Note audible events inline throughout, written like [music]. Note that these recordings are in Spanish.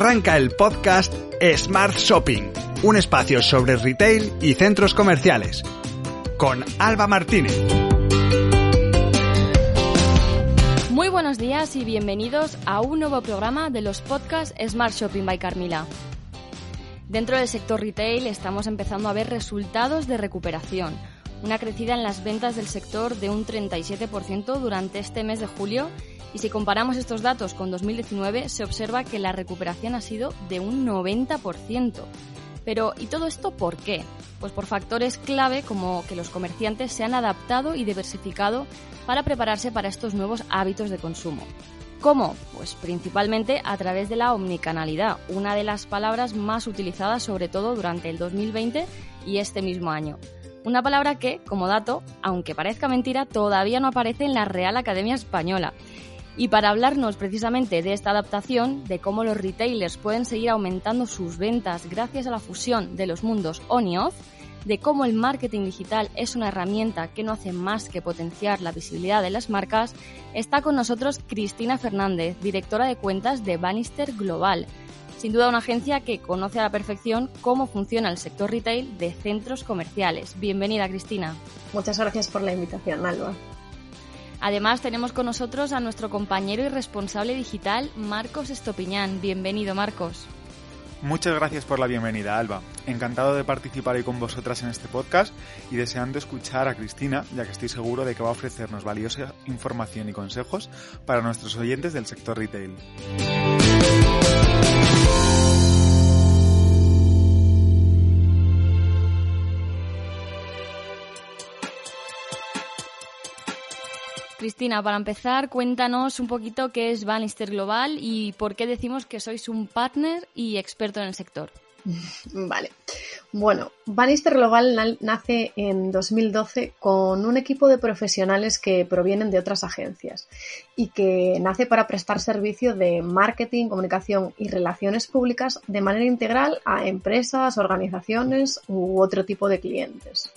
Arranca el podcast Smart Shopping, un espacio sobre retail y centros comerciales, con Alba Martínez. Muy buenos días y bienvenidos a un nuevo programa de los podcasts Smart Shopping by Carmila. Dentro del sector retail estamos empezando a ver resultados de recuperación, una crecida en las ventas del sector de un 37% durante este mes de julio y si comparamos estos datos con 2019 se observa que la recuperación ha sido de un 90%. Pero ¿y todo esto por qué? Pues por factores clave como que los comerciantes se han adaptado y diversificado para prepararse para estos nuevos hábitos de consumo. ¿Cómo? Pues principalmente a través de la omnicanalidad, una de las palabras más utilizadas sobre todo durante el 2020 y este mismo año. Una palabra que, como dato, aunque parezca mentira, todavía no aparece en la Real Academia Española. Y para hablarnos precisamente de esta adaptación, de cómo los retailers pueden seguir aumentando sus ventas gracias a la fusión de los mundos on y off, de cómo el marketing digital es una herramienta que no hace más que potenciar la visibilidad de las marcas, está con nosotros Cristina Fernández, directora de cuentas de Bannister Global. Sin duda una agencia que conoce a la perfección cómo funciona el sector retail de centros comerciales. Bienvenida, Cristina. Muchas gracias por la invitación, Alba. Además, tenemos con nosotros a nuestro compañero y responsable digital, Marcos Estopiñán. Bienvenido, Marcos. Muchas gracias por la bienvenida, Alba. Encantado de participar hoy con vosotras en este podcast y deseando escuchar a Cristina, ya que estoy seguro de que va a ofrecernos valiosa información y consejos para nuestros oyentes del sector retail. Cristina, para empezar, cuéntanos un poquito qué es Bannister Global y por qué decimos que sois un partner y experto en el sector. Vale. Bueno, Bannister Global nace en 2012 con un equipo de profesionales que provienen de otras agencias y que nace para prestar servicio de marketing, comunicación y relaciones públicas de manera integral a empresas, organizaciones u otro tipo de clientes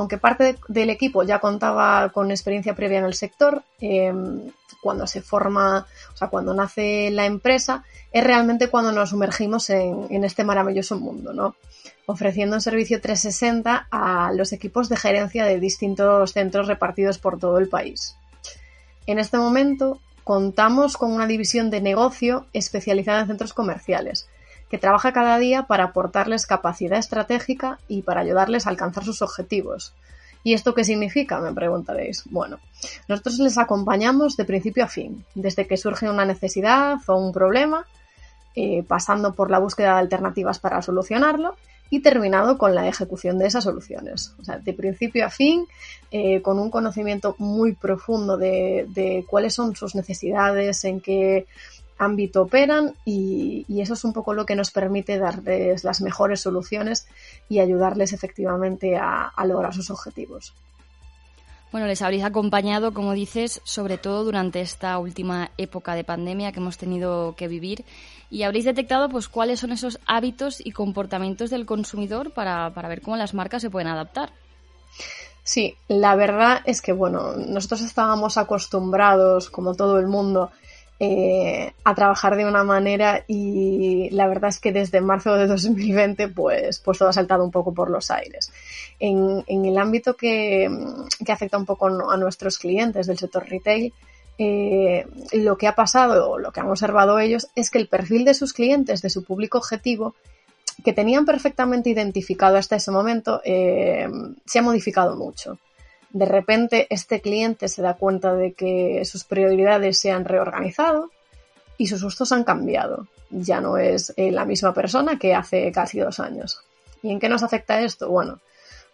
aunque parte del equipo ya contaba con experiencia previa en el sector, em, cuando se forma, o sea, cuando nace la empresa, es realmente cuando nos sumergimos en, este maravilloso mundo, ¿no? Ofreciendo un servicio 360 a los equipos de gerencia de distintos centros repartidos por todo el país. En este momento contamos con una división de negocio especializada en centros comerciales, que trabaja cada día para aportarles capacidad estratégica y para ayudarles a alcanzar sus objetivos. ¿Y esto qué significa? Me preguntaréis. Bueno, nosotros les acompañamos de principio a fin, desde que surge una necesidad o un problema, eh, pasando por la búsqueda de alternativas para solucionarlo y terminado con la ejecución de esas soluciones. O sea, de principio a fin, eh, con un conocimiento muy profundo de, de, cuáles son sus necesidades, en qué ámbito operan y, eso es un poco lo que nos permite darles las mejores soluciones y ayudarles efectivamente a, lograr sus objetivos. Bueno, les habréis acompañado, como dices, sobre todo durante esta última época de pandemia que hemos tenido que vivir y habréis detectado pues cuáles son esos hábitos y comportamientos del consumidor para, para ver cómo las marcas se pueden adaptar. Sí, la verdad es que bueno, nosotros estábamos acostumbrados, como todo el mundo, eh, a trabajar de una manera y la verdad es que desde marzo de [laughs] 2020 pues, pues todo ha saltado un poco por los aires. En, el ámbito que, afecta un poco a nuestros clientes del sector retail, eh, lo que ha pasado lo que han observado ellos es que el perfil de sus clientes, de su público objetivo, que tenían perfectamente identificado hasta ese momento, eh, se ha modificado mucho de repente este cliente se da cuenta de que sus prioridades se han reorganizado y sus gustos han cambiado. Ya no es eh, la misma persona que hace casi dos años. ¿Y en qué nos afecta esto? Bueno,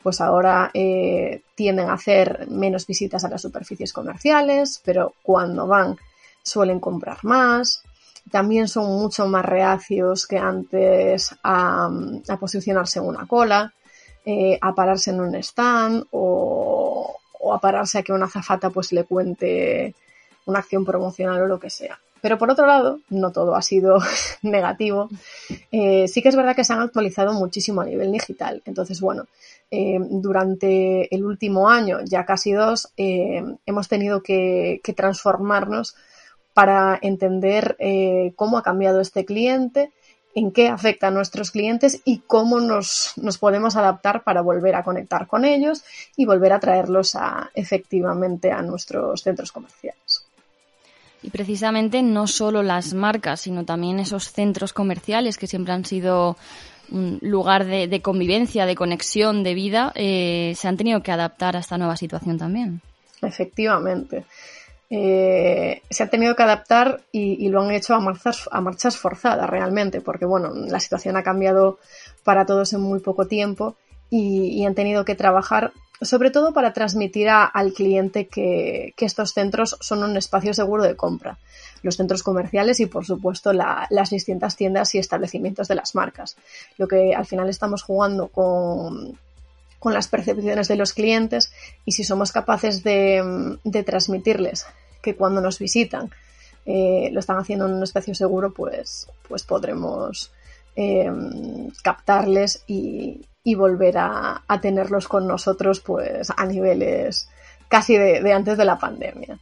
pues ahora eh, tienden a hacer menos visitas a las superficies comerciales, pero cuando van suelen comprar más. También son mucho más reacios que antes a, posicionarse en una cola, eh, a pararse en un stand o o a pararse a que una zafata pues le cuente una acción promocional o lo que sea. Pero por otro lado, no todo ha sido [laughs] negativo. Eh, sí que es verdad que se han actualizado muchísimo a nivel digital. Entonces, bueno, eh, durante el último año, ya casi dos, eh, hemos tenido que, transformarnos para entender eh, cómo ha cambiado este cliente, en qué afecta a nuestros clientes y cómo nos, nos, podemos adaptar para volver a conectar con ellos y volver a traerlos a, efectivamente a nuestros centros comerciales. Y precisamente no solo las marcas, sino también esos centros comerciales que siempre han sido un lugar de, convivencia, de conexión, de vida, eh, se han tenido que adaptar a esta nueva situación también. Efectivamente. Eh, se han tenido que adaptar y, lo han hecho a marchas, a marchas forzadas realmente, porque bueno, la situación ha cambiado para todos en muy poco tiempo y, han tenido que trabajar sobre todo para transmitir al cliente que, estos centros son un espacio seguro de compra, los centros comerciales y por supuesto las distintas tiendas y establecimientos de las marcas. Lo que al final estamos jugando con, con las percepciones de los clientes y si somos capaces de, transmitirles que cuando nos visitan eh, lo están haciendo en un espacio seguro, pues, pues podremos eh, captarles y, volver a, tenerlos con nosotros pues a niveles casi de, antes de la pandemia.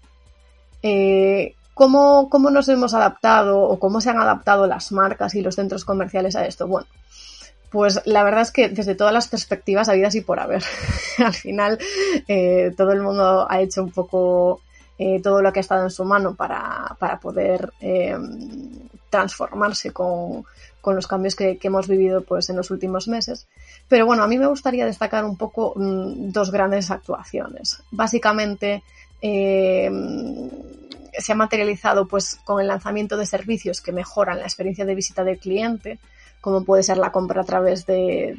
Eh, ¿cómo, ¿Cómo nos hemos adaptado o cómo se han adaptado las marcas y los centros comerciales a esto? Bueno, pues la verdad es que desde todas las perspectivas habidas y por haber. [laughs] Al final eh, todo el mundo ha hecho un poco eh, todo lo que ha estado en su mano para, poder eh, transformarse con, los cambios que, hemos vivido pues, en los últimos meses. Pero bueno, a mí me gustaría destacar un poco mm, dos grandes actuaciones. Básicamente se ha materializado pues, con el lanzamiento de servicios que mejoran la experiencia de visita del cliente como puede ser la compra a través de,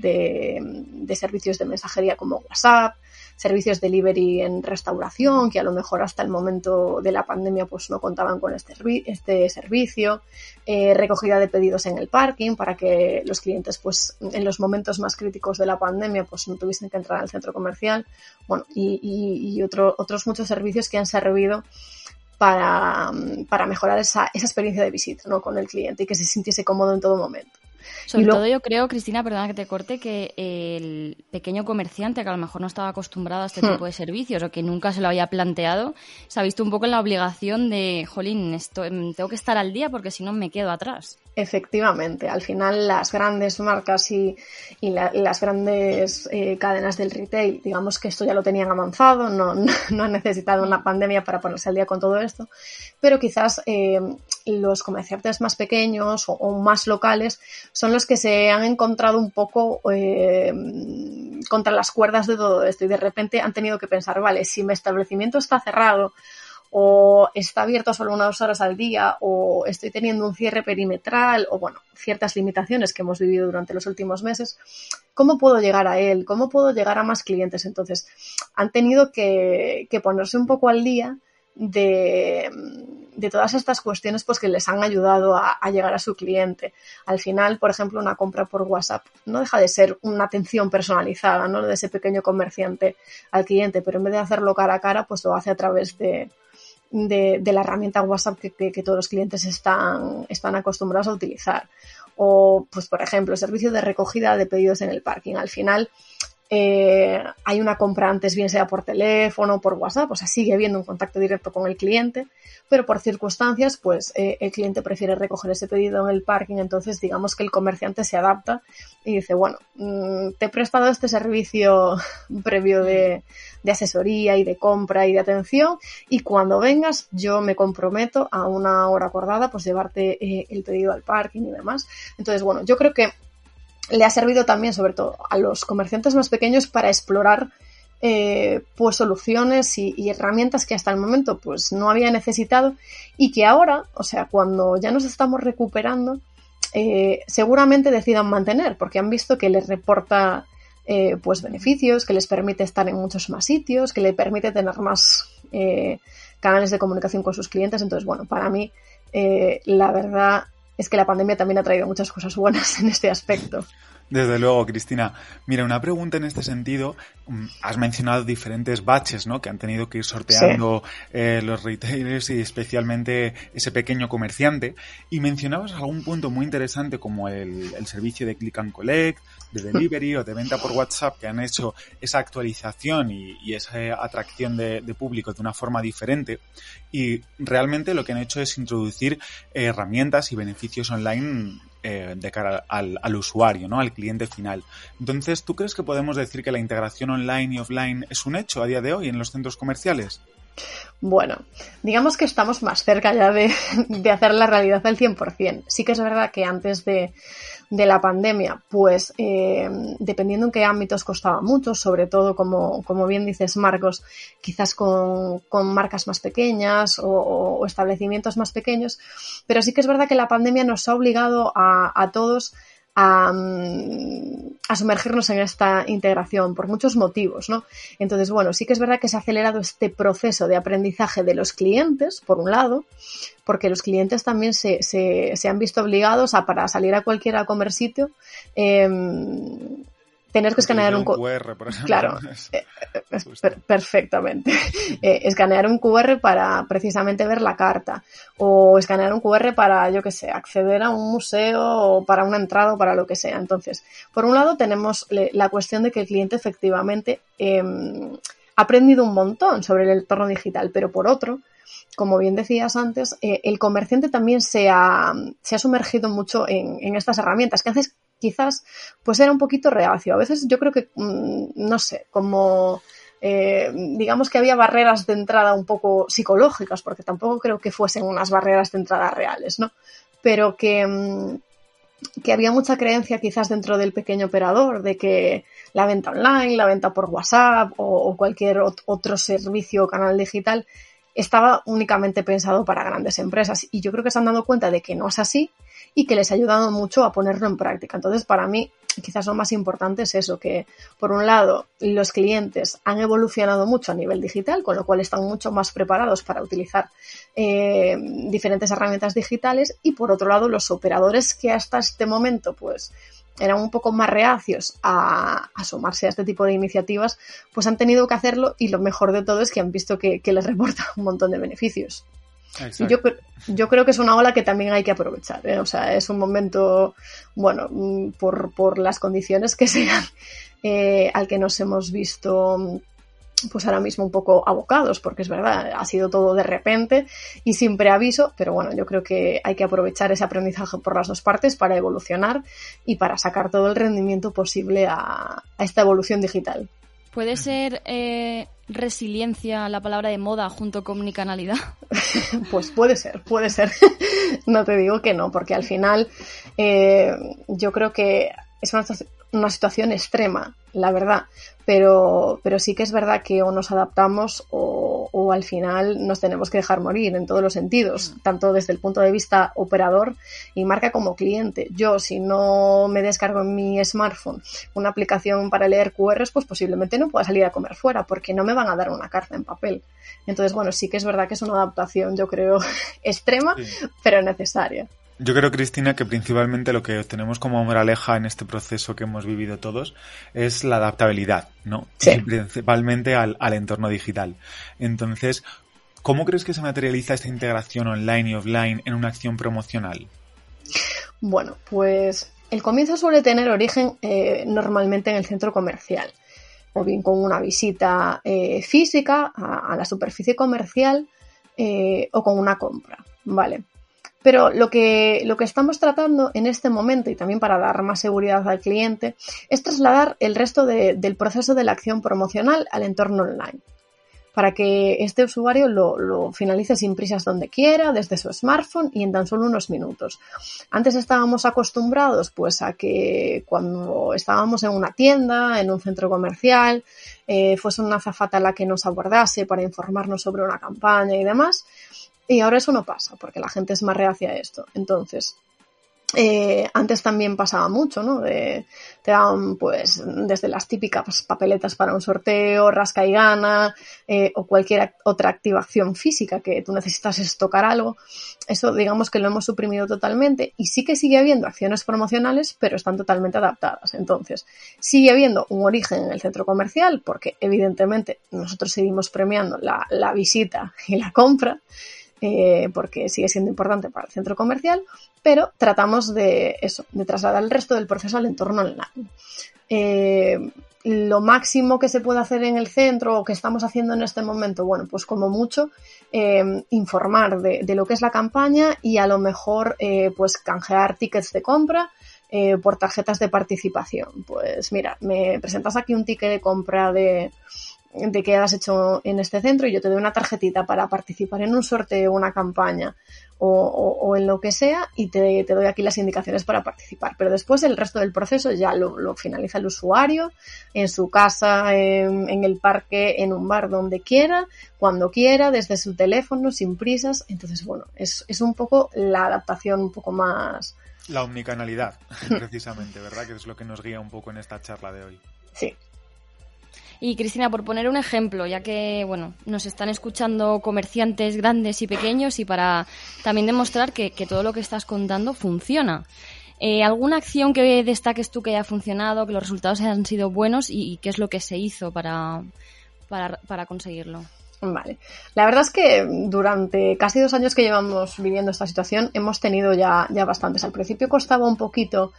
servicios de mensajería como WhatsApp, servicios delivery en restauración, que a lo mejor hasta el momento de la pandemia pues no contaban con este, este servicio, eh, recogida de pedidos en el parking para que los clientes pues en los momentos más críticos de la pandemia pues no tuviesen que entrar al centro comercial, bueno, y, otros muchos servicios que han servido para, mejorar esa, esa experiencia de visita ¿no? con el cliente y que se sintiese cómodo en todo momento. Sobre todo yo creo, Cristina, perdona que te corte, que el pequeño comerciante que a lo mejor no estaba acostumbrado a este hmm. tipo de servicios o que nunca se lo había planteado, se ha visto un poco en la obligación de, jolín, esto, em, tengo que estar al día porque si no me quedo atrás. Efectivamente, al final las grandes marcas y, las grandes eh, cadenas del retail, digamos que esto ya lo tenían avanzado, [laughs] no, no, han necesitado una pandemia para ponerse al día con todo esto, pero quizás eh, los comerciantes más pequeños o, más locales son los que se han encontrado un poco eh, contra las cuerdas de todo esto y de repente han tenido que pensar, vale, si mi establecimiento está cerrado o está abierto solo unas horas al día, o estoy teniendo un cierre perimetral, o bueno, ciertas limitaciones que hemos vivido durante los últimos meses, ¿cómo puedo llegar a él? ¿Cómo puedo llegar a más clientes? Entonces, han tenido que, ponerse un poco al día de, todas estas cuestiones pues que les han ayudado a, llegar a su cliente. Al final, por ejemplo, una compra por WhatsApp no deja de ser una atención personalizada, ¿no? De ese pequeño comerciante al cliente, pero en vez de hacerlo cara a cara, pues lo hace a través de, de, la herramienta WhatsApp que, todos los clientes están, están acostumbrados a utilizar. O, pues, por ejemplo, servicio de recogida de pedidos en el parking. Al final, eh, hay una compra antes, bien sea por teléfono, por WhatsApp, o sea, sigue habiendo un contacto directo con el cliente, pero por circunstancias, pues eh, el cliente prefiere recoger ese pedido en el parking, entonces digamos que el comerciante se adapta y dice, bueno, mm, te he prestado este servicio [laughs] previo de, asesoría y de compra y de atención y cuando vengas yo me comprometo a una hora acordada, pues llevarte eh, el pedido al parking y demás. Entonces, bueno, yo creo que le ha servido también, sobre todo, a los comerciantes más pequeños para explorar eh, pues soluciones y, herramientas que hasta el momento pues no había necesitado y que ahora, o sea, cuando ya nos estamos recuperando, eh, seguramente decidan mantener porque han visto que les reporta eh, pues beneficios, que les permite estar en muchos más sitios, que les permite tener más canales de comunicación con sus clientes. Entonces, bueno, para mí la verdad es que la pandemia también ha traído muchas cosas buenas en este aspecto. Desde luego, Cristina. Mira, una pregunta en este sentido. Mm, has mencionado diferentes baches, ¿no? Que han tenido que ir sorteando eh, los retailers y especialmente ese pequeño comerciante. Y mencionabas algún punto muy interesante como el, servicio de Click and Collect, delivery o de venta por WhatsApp que han hecho esa actualización y, esa atracción de, público de una forma diferente y realmente lo que han hecho es introducir herramientas y beneficios online eh, de cara al, al, usuario, ¿no? Al cliente final. Entonces, ¿tú crees que podemos decir que la integración online y offline es un hecho a día de hoy en los centros comerciales? Bueno, digamos que estamos más cerca ya de, hacer la realidad al 100%. Sí que es verdad que antes de, la pandemia, pues eh, dependiendo en qué ámbitos costaba mucho, sobre todo como, como bien dices Marcos, quizás con, marcas más pequeñas o, establecimientos más pequeños, pero sí que es verdad que la pandemia nos ha obligado a, a todos Mm, a, sumergirnos en esta integración por muchos motivos, ¿no? Entonces, bueno, sí que es verdad que se ha acelerado este proceso de aprendizaje de los clientes, por un lado, porque los clientes también se, se, han visto obligados a, para salir a cualquier a comer sitio, em, tener que escanear un, QR, por ejemplo. Claro, [laughs] eh, eh, perfectamente. [laughs] Eh, escanear un QR para precisamente ver la carta o escanear un QR para, yo qué sé, acceder a un museo o para una entrada o para lo que sea. Entonces, por un lado tenemos la cuestión de que el cliente efectivamente em, ha aprendido un montón sobre el entorno digital, pero por otro, como bien decías antes, el comerciante también se ha, se ha sumergido mucho en, en, estas herramientas, que haces quizás pues era un poquito reacio. A veces yo creo que, mm, no sé, como eh, digamos que había barreras de entrada un poco psicológicas, porque tampoco creo que fuesen unas barreras de entrada reales, ¿no? Pero que, mm, que había mucha creencia quizás dentro del pequeño operador de que la venta online, la venta por WhatsApp o, cualquier otro servicio o canal digital estaba únicamente pensado para grandes empresas. Y yo creo que se han dado cuenta de que no es así y que les ha ayudado mucho a ponerlo en práctica. Entonces, para mí, quizás lo más importante es eso, que por un lado los clientes han evolucionado mucho a nivel digital, con lo cual están mucho más preparados para utilizar eh, diferentes herramientas digitales y por otro lado los operadores que hasta este momento pues eran un poco más reacios a, sumarse a este tipo de iniciativas, pues han tenido que hacerlo y lo mejor de todo es que han visto que les reporta un montón de beneficios. Yo, yo, creo que es una ola que también hay que aprovechar. ¿eh? O sea, es un momento, bueno, mm, por, por las condiciones que sean, [laughs] eh, al que nos hemos visto pues ahora mismo un poco abocados, porque es verdad, ha sido todo de repente y sin preaviso, pero bueno, yo creo que hay que aprovechar ese aprendizaje por las dos partes para evolucionar y para sacar todo el rendimiento posible a esta evolución digital. ¿Puede ser eh, resiliencia la palabra de moda junto con omnicanalidad? [laughs] pues puede ser, puede ser. [laughs] no te digo que no, porque al final eh, yo creo que es una, una situación extrema, la verdad, pero, pero sí que es verdad que o nos adaptamos o, o, al final nos tenemos que dejar morir en todos los sentidos, mm. tanto desde el punto de vista operador y marca como cliente. Yo, si no me descargo en mi smartphone una aplicación para leer QRs, pues posiblemente no pueda salir a comer fuera porque no me van a dar una carta en papel. Entonces, bueno, sí que es verdad que es una adaptación, yo creo, [laughs] extrema, pero necesaria. Yo creo, Cristina, que principalmente lo que tenemos como moraleja en este proceso que hemos vivido todos es la adaptabilidad, ¿no? principalmente al, entorno digital. Entonces, ¿cómo crees que se materializa esta integración online y offline en una acción promocional? Bueno, pues el comienzo suele tener origen eh, normalmente en el centro comercial, o bien con una visita eh, física a, la superficie comercial eh, o con una compra, ¿vale? Pero lo que, lo que estamos tratando en este momento, y también para dar más seguridad al cliente, es trasladar el resto del proceso de la acción promocional al entorno online para que este usuario lo, finalice sin prisas donde quiera, desde su smartphone y en tan solo unos minutos. Antes estábamos acostumbrados pues a que cuando estábamos en una tienda, en un centro comercial, eh, fuese una zafata la que nos abordase para informarnos sobre una campaña y demás. Y ahora eso no pasa, porque la gente es más reacia a esto. Entonces, eh, antes también pasaba mucho, ¿no? te daban, pues, desde las típicas papeletas para un sorteo, rasca y gana, eh, o cualquier otra activación física que tú necesitas tocar algo. Eso, digamos que lo hemos suprimido totalmente y sí que sigue habiendo acciones promocionales, pero están totalmente adaptadas. Entonces, sigue habiendo un origen en el centro comercial, porque evidentemente nosotros seguimos premiando la, la visita y la compra, eh, porque sigue siendo importante para el centro comercial, pero tratamos de eso, de trasladar el resto del proceso al entorno online. Eh, lo máximo que se puede hacer en el centro o que estamos haciendo en este momento, bueno, pues como mucho, eh, informar de, lo que es la campaña y a lo mejor pues canjear tickets de compra por tarjetas de participación. Pues mira, me presentas aquí un ticket de compra de, de qué has hecho en este centro y yo te doy una tarjetita para participar en un sorteo, una campaña o, en lo que sea y te, doy aquí las indicaciones para participar. Pero después el resto del proceso ya lo, finaliza el usuario en su casa, en, el parque, en un bar, donde quiera, cuando quiera, desde su teléfono, sin prisas. Entonces, bueno, es, es un poco la adaptación un poco más... La omnicanalidad, [laughs] precisamente, ¿verdad? Que es lo que nos guía un poco en esta charla de hoy. Sí, y Cristina, por poner un ejemplo, ya que bueno, nos están escuchando comerciantes grandes y pequeños y para también demostrar que, todo lo que estás contando funciona. Eh, ¿Alguna acción que destaques tú que haya funcionado, que los resultados hayan sido buenos y, qué es lo que se hizo para, para, para conseguirlo? Vale. La verdad es que durante casi dos años que llevamos viviendo esta situación hemos tenido ya, ya bastantes. Al principio costaba un poquito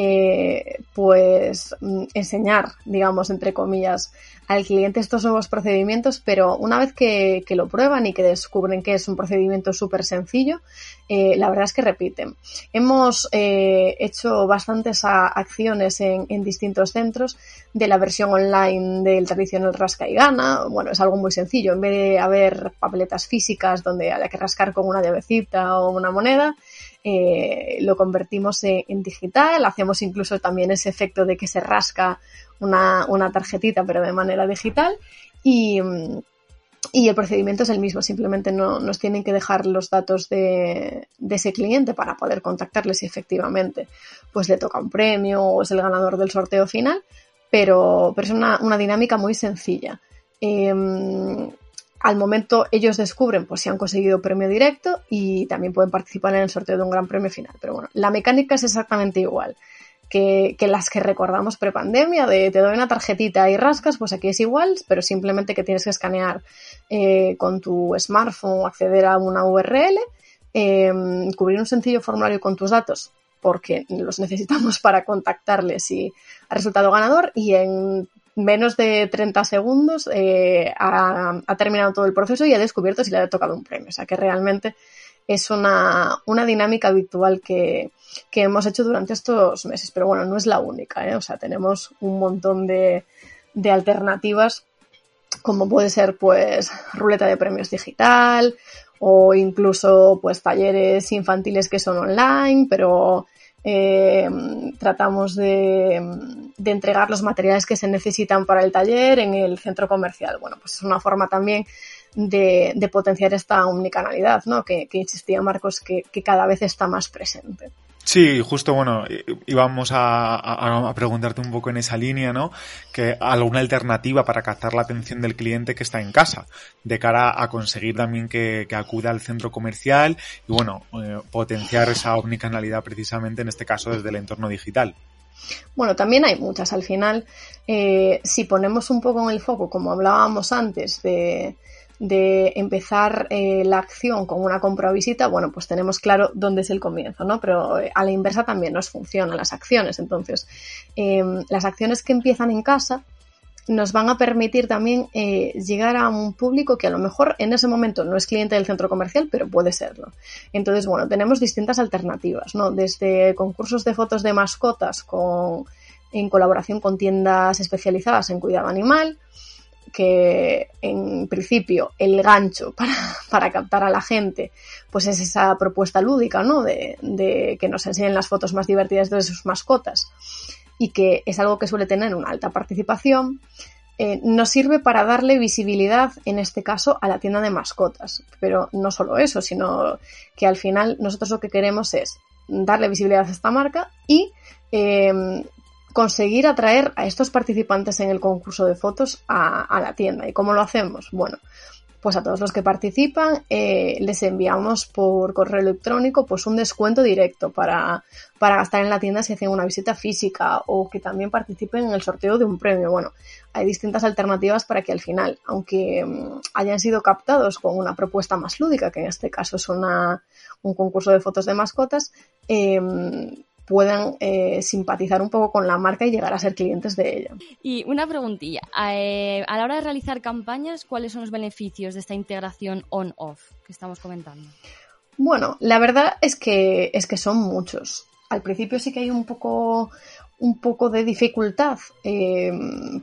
eh, pues mm, enseñar, digamos, entre comillas, al cliente estos nuevos procedimientos, pero una vez que, lo prueban y que descubren que es un procedimiento súper sencillo, eh, la verdad es que repiten. Hemos eh, hecho bastantes acciones en, distintos centros de la versión online del tradicional rasca y gana. Bueno, es algo muy sencillo. En vez de haber papeletas físicas donde haya que rascar con una llavecita o una moneda, eh, lo convertimos en, digital, hacemos incluso también ese efecto de que se rasca una, tarjetita pero de manera digital y, el procedimiento es el mismo, simplemente no, nos tienen que dejar los datos de, ese cliente para poder contactarle si efectivamente pues le toca un premio o es el ganador del sorteo final, pero, pero es una, dinámica muy sencilla. Em, al momento ellos descubren pues si han conseguido premio directo y también pueden participar en el sorteo de un gran premio final. Pero bueno, la mecánica es exactamente igual que, las que recordamos prepandemia, de te doy una tarjetita y rascas, pues aquí es igual, pero simplemente que tienes que escanear eh, con tu smartphone acceder a una URL, em, cubrir un sencillo formulario con tus datos porque los necesitamos [laughs] para contactarles si ha resultado ganador y en menos de 30 segundos eh, ha, terminado todo el proceso y ha descubierto si le ha tocado un premio. O sea que realmente es una, dinámica habitual que, hemos hecho durante estos meses. Pero bueno, no es la única. ¿eh? O sea, tenemos un montón de, de alternativas como puede ser pues ruleta de premios digital o incluso pues talleres infantiles que son online, pero eh, tratamos de, entregar los materiales que se necesitan para el taller en el centro comercial. Bueno, pues es una forma también de, potenciar esta omnicanalidad, ¿no? Que, insistía Marcos que cada vez está más presente. Sí, justo, bueno, íbamos a, preguntarte un poco en esa línea, ¿no? Que alguna alternativa para captar la atención del cliente que está en casa, de cara a conseguir también que, acuda al centro comercial y, bueno, eh, potenciar esa omnicanalidad precisamente en este caso desde el entorno digital. Bueno, también hay muchas. Al final, eh, si ponemos un poco en el foco, como hablábamos antes, de, de empezar eh, la acción con una compra o visita, bueno, pues tenemos claro dónde es el comienzo, ¿no? Pero eh, a la inversa también nos funcionan las acciones. Entonces, em, las acciones que empiezan en casa nos van a permitir también eh, llegar a un público que a lo mejor en ese momento no es cliente del centro comercial, pero puede serlo. Entonces, bueno, tenemos distintas alternativas, ¿no? Desde concursos de fotos de mascotas con, en colaboración con tiendas especializadas en cuidado animal, que en principio el gancho [laughs] para, captar a la gente pues es esa propuesta lúdica, ¿no? De, que nos enseñen las fotos más divertidas de sus mascotas y que es algo que suele tener una alta participación, eh, nos sirve para darle visibilidad, en este caso, a la tienda de mascotas. Pero no solo eso, sino que al final nosotros lo que queremos es darle visibilidad a esta marca y eh, conseguir atraer a estos participantes en el concurso de fotos a, la tienda. ¿Y cómo lo hacemos? Bueno, pues a todos los que participan eh, les enviamos por correo electrónico pues un descuento directo para, para gastar en la tienda si hacen una visita física o que también participen en el sorteo de un premio. Bueno, hay distintas alternativas para que al final, aunque mm, hayan sido captados con una propuesta más lúdica, que en este caso es una, un concurso de fotos de mascotas, eh, puedan eh, simpatizar un poco con la marca y llegar a ser clientes de ella. Y una preguntilla, eh, a la hora de realizar campañas, ¿cuáles son los beneficios de esta integración on-off que estamos comentando? Bueno, la verdad es que, es que son muchos. Al principio sí que hay un poco, un poco de dificultad eh,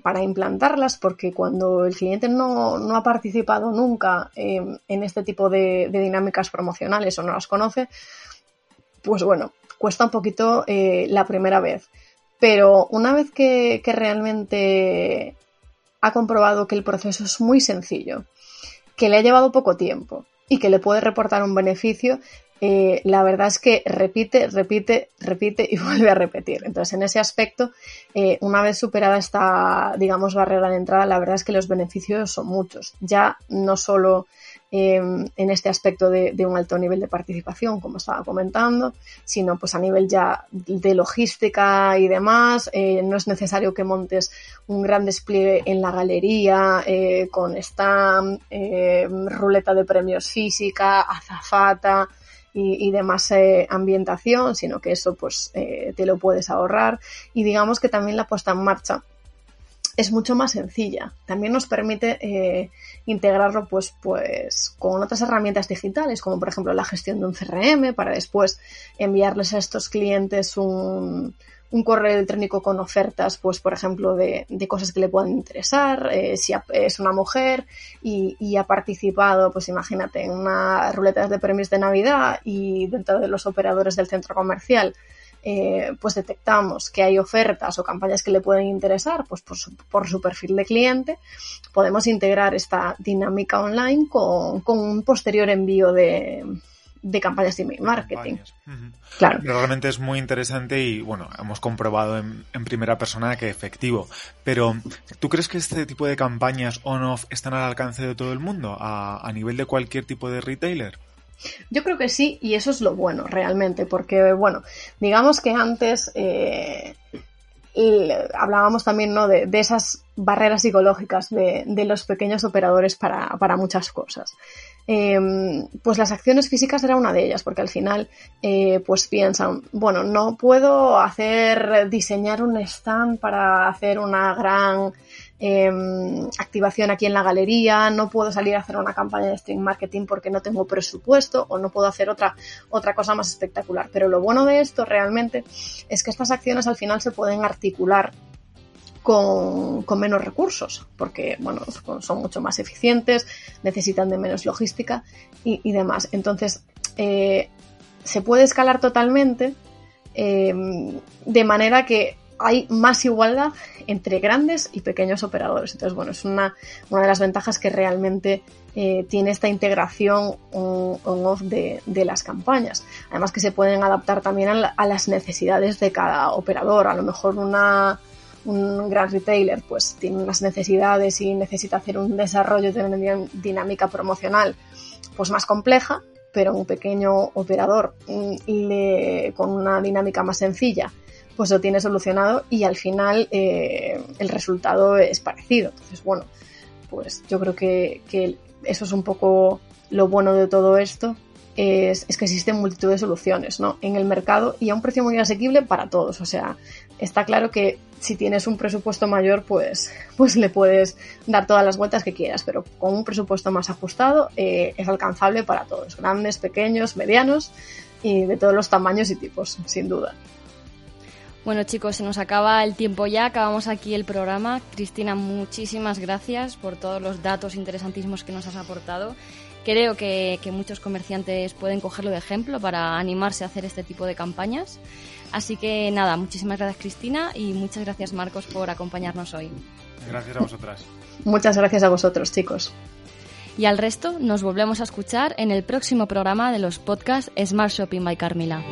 para implantarlas porque cuando el cliente no, no ha participado nunca en este tipo de, de dinámicas promocionales o no las conoce, pues bueno, cuesta un poquito eh, la primera vez. Pero una vez que, realmente ha comprobado que el proceso es muy sencillo, que le ha llevado poco tiempo y que le puede reportar un beneficio, eh, la verdad es que repite, repite, repite y [laughs] vuelve a repetir. Entonces, en ese aspecto, eh, una vez superada esta, digamos, barrera de entrada, la verdad es que los beneficios son muchos. Ya no solo Em, en este aspecto de, un alto nivel de participación, como estaba comentando, sino pues a nivel ya de logística y demás. Eh, no es necesario que montes un gran despliegue en la galería eh, con stand, eh, ruleta de premios física, azafata. Y, y, demás ambientación, sino que eso pues te lo puedes ahorrar y digamos que también la puesta en marcha es mucho más sencilla. También nos permite eh, integrarlo pues, pues, con otras herramientas digitales, como por ejemplo la gestión de un CRM, para después enviarles a estos clientes un, correo electrónico con ofertas, pues por ejemplo, de, de cosas que le puedan interesar, eh, si es una mujer y, ha participado, pues imagínate, en una ruleta de premios de Navidad y dentro de los operadores del centro comercial eh, pues detectamos que hay ofertas o campañas que le pueden interesar, pues por su, por su perfil de cliente, podemos integrar esta dinámica online con, un posterior envío de, de campañas de email marketing. Claro. Realmente es muy interesante y bueno, hemos comprobado en, primera persona que efectivo. Pero, ¿tú crees que este tipo de campañas on-off están al alcance de todo el mundo? A, a nivel de cualquier tipo de retailer? Yo creo que sí, y eso es lo bueno realmente, porque, bueno, digamos que antes eh, hablábamos también ¿no? de, esas barreras psicológicas de, los pequeños operadores para, muchas cosas. Em, pues las acciones físicas era una de ellas, porque al final eh, pues piensan, bueno, no puedo hacer, diseñar un stand para hacer una gran Em, activación aquí en la galería, no puedo salir a hacer una campaña de stream marketing porque no tengo presupuesto o no puedo hacer otra, otra cosa más espectacular. Pero lo bueno de esto realmente es que estas acciones al final se pueden articular con, menos recursos, porque bueno, son mucho más eficientes, necesitan de menos logística y, demás. Entonces, eh, se puede escalar totalmente em, de manera que hay más igualdad entre grandes y pequeños operadores. Entonces, bueno, es una, una de las ventajas que realmente eh, tiene esta integración on-off de, de, las campañas. Además que se pueden adaptar también a, las necesidades de cada operador. A lo mejor una, un gran retailer pues tiene unas necesidades y necesita hacer un desarrollo de una dinámica promocional pues más compleja, pero un pequeño operador mm, le, con una dinámica más sencilla pues lo tiene solucionado y al final eh, el resultado es parecido. Entonces, bueno, pues yo creo que, eso es un poco lo bueno de todo esto, es, que existen multitud de soluciones ¿no? en el mercado y a un precio muy asequible para todos. O sea, está claro que si tienes un presupuesto mayor, pues, pues le puedes dar todas las vueltas que quieras, pero con un presupuesto más ajustado eh, es alcanzable para todos, grandes, pequeños, medianos y de todos los tamaños y tipos, sin duda. Bueno chicos, se nos acaba el tiempo ya, acabamos aquí el programa. Cristina, muchísimas gracias por todos los datos interesantísimos que nos has aportado. Creo que, muchos comerciantes pueden cogerlo de ejemplo para animarse a hacer este tipo de campañas. Así que nada, muchísimas gracias Cristina y muchas gracias Marcos por acompañarnos hoy. Gracias a vosotras. Muchas gracias a vosotros chicos. Y al resto nos volvemos a escuchar en el próximo programa de los podcasts Smart Shopping by Carmila.